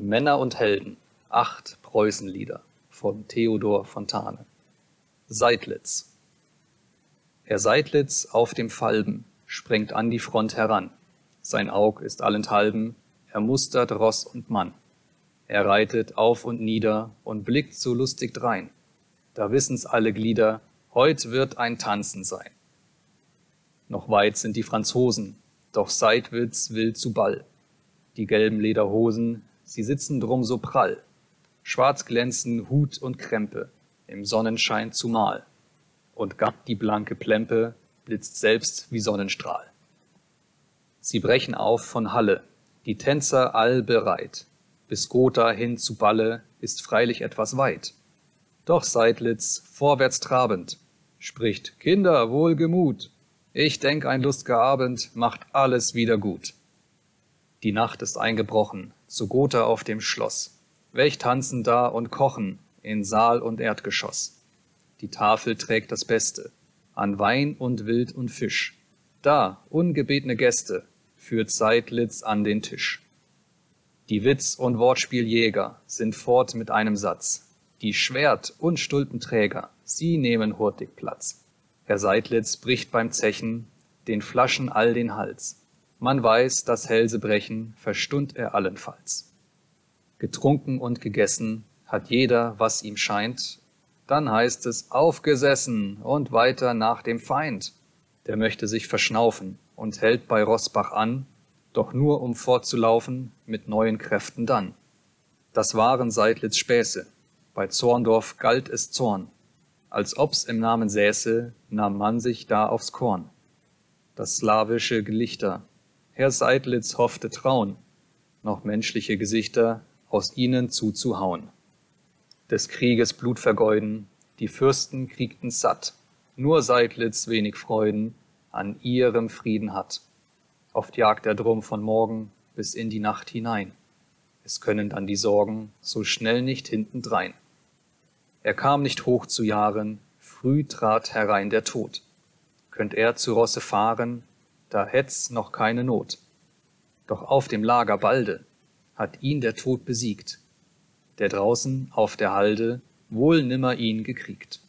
Männer und Helden, acht Preußenlieder von Theodor Fontane. Seydlitz. Er Seydlitz auf dem Falben sprengt an die Front heran. Sein Aug ist allenthalben, er mustert Ross und Mann. Er reitet auf und nieder und blickt so lustig drein. Da wissen's alle Glieder, heut wird ein Tanzen sein. Noch weit sind die Franzosen, doch Seydwitz will zu Ball. Die gelben Lederhosen sie sitzen drum so prall, schwarz glänzen Hut und Krempe, im Sonnenschein zumal, und gatt die blanke Plempe blitzt selbst wie Sonnenstrahl. Sie brechen auf von Halle, die Tänzer all bereit, bis Gotha hin zu Balle ist freilich etwas weit. Doch Seydlitz, vorwärts trabend, spricht, Kinder, wohlgemut, ich denk, ein lustger Abend macht alles wieder gut. Die Nacht ist eingebrochen, zu Gotha auf dem Schloss. Welch tanzen da und kochen in Saal und Erdgeschoss. Die Tafel trägt das Beste, an Wein und Wild und Fisch. Da, ungebetene Gäste, führt Seydlitz an den Tisch. Die Witz- und Wortspieljäger sind fort mit einem Satz. Die Schwert- und Stulpenträger, sie nehmen hurtig Platz. Herr Seydlitz bricht beim Zechen den Flaschen all den Hals. Man weiß, das Hälse brechen, verstund er allenfalls. Getrunken und gegessen hat jeder, was ihm scheint, dann heißt es aufgesessen und weiter nach dem Feind. Der möchte sich verschnaufen und hält bei Roßbach an, doch nur um fortzulaufen mit neuen Kräften dann. Das waren Seidlitz Späße, bei Zorndorf galt es Zorn, als ob's im Namen säße, nahm man sich da aufs Korn. Das slawische Gelichter Herr Seydlitz hoffte trauen, noch menschliche Gesichter aus ihnen zuzuhauen. Des Krieges Blut vergeuden, die Fürsten kriegten satt, nur Seydlitz wenig Freuden an ihrem Frieden hat. Oft jagt er drum von Morgen bis in die Nacht hinein. Es können dann die Sorgen so schnell nicht hintendrein. Er kam nicht hoch zu Jahren, früh trat herein der Tod. Könnt er zu Rosse fahren, da hätt's noch keine Not. Doch auf dem Lager balde hat ihn der Tod besiegt, der draußen auf der Halde wohl nimmer ihn gekriegt.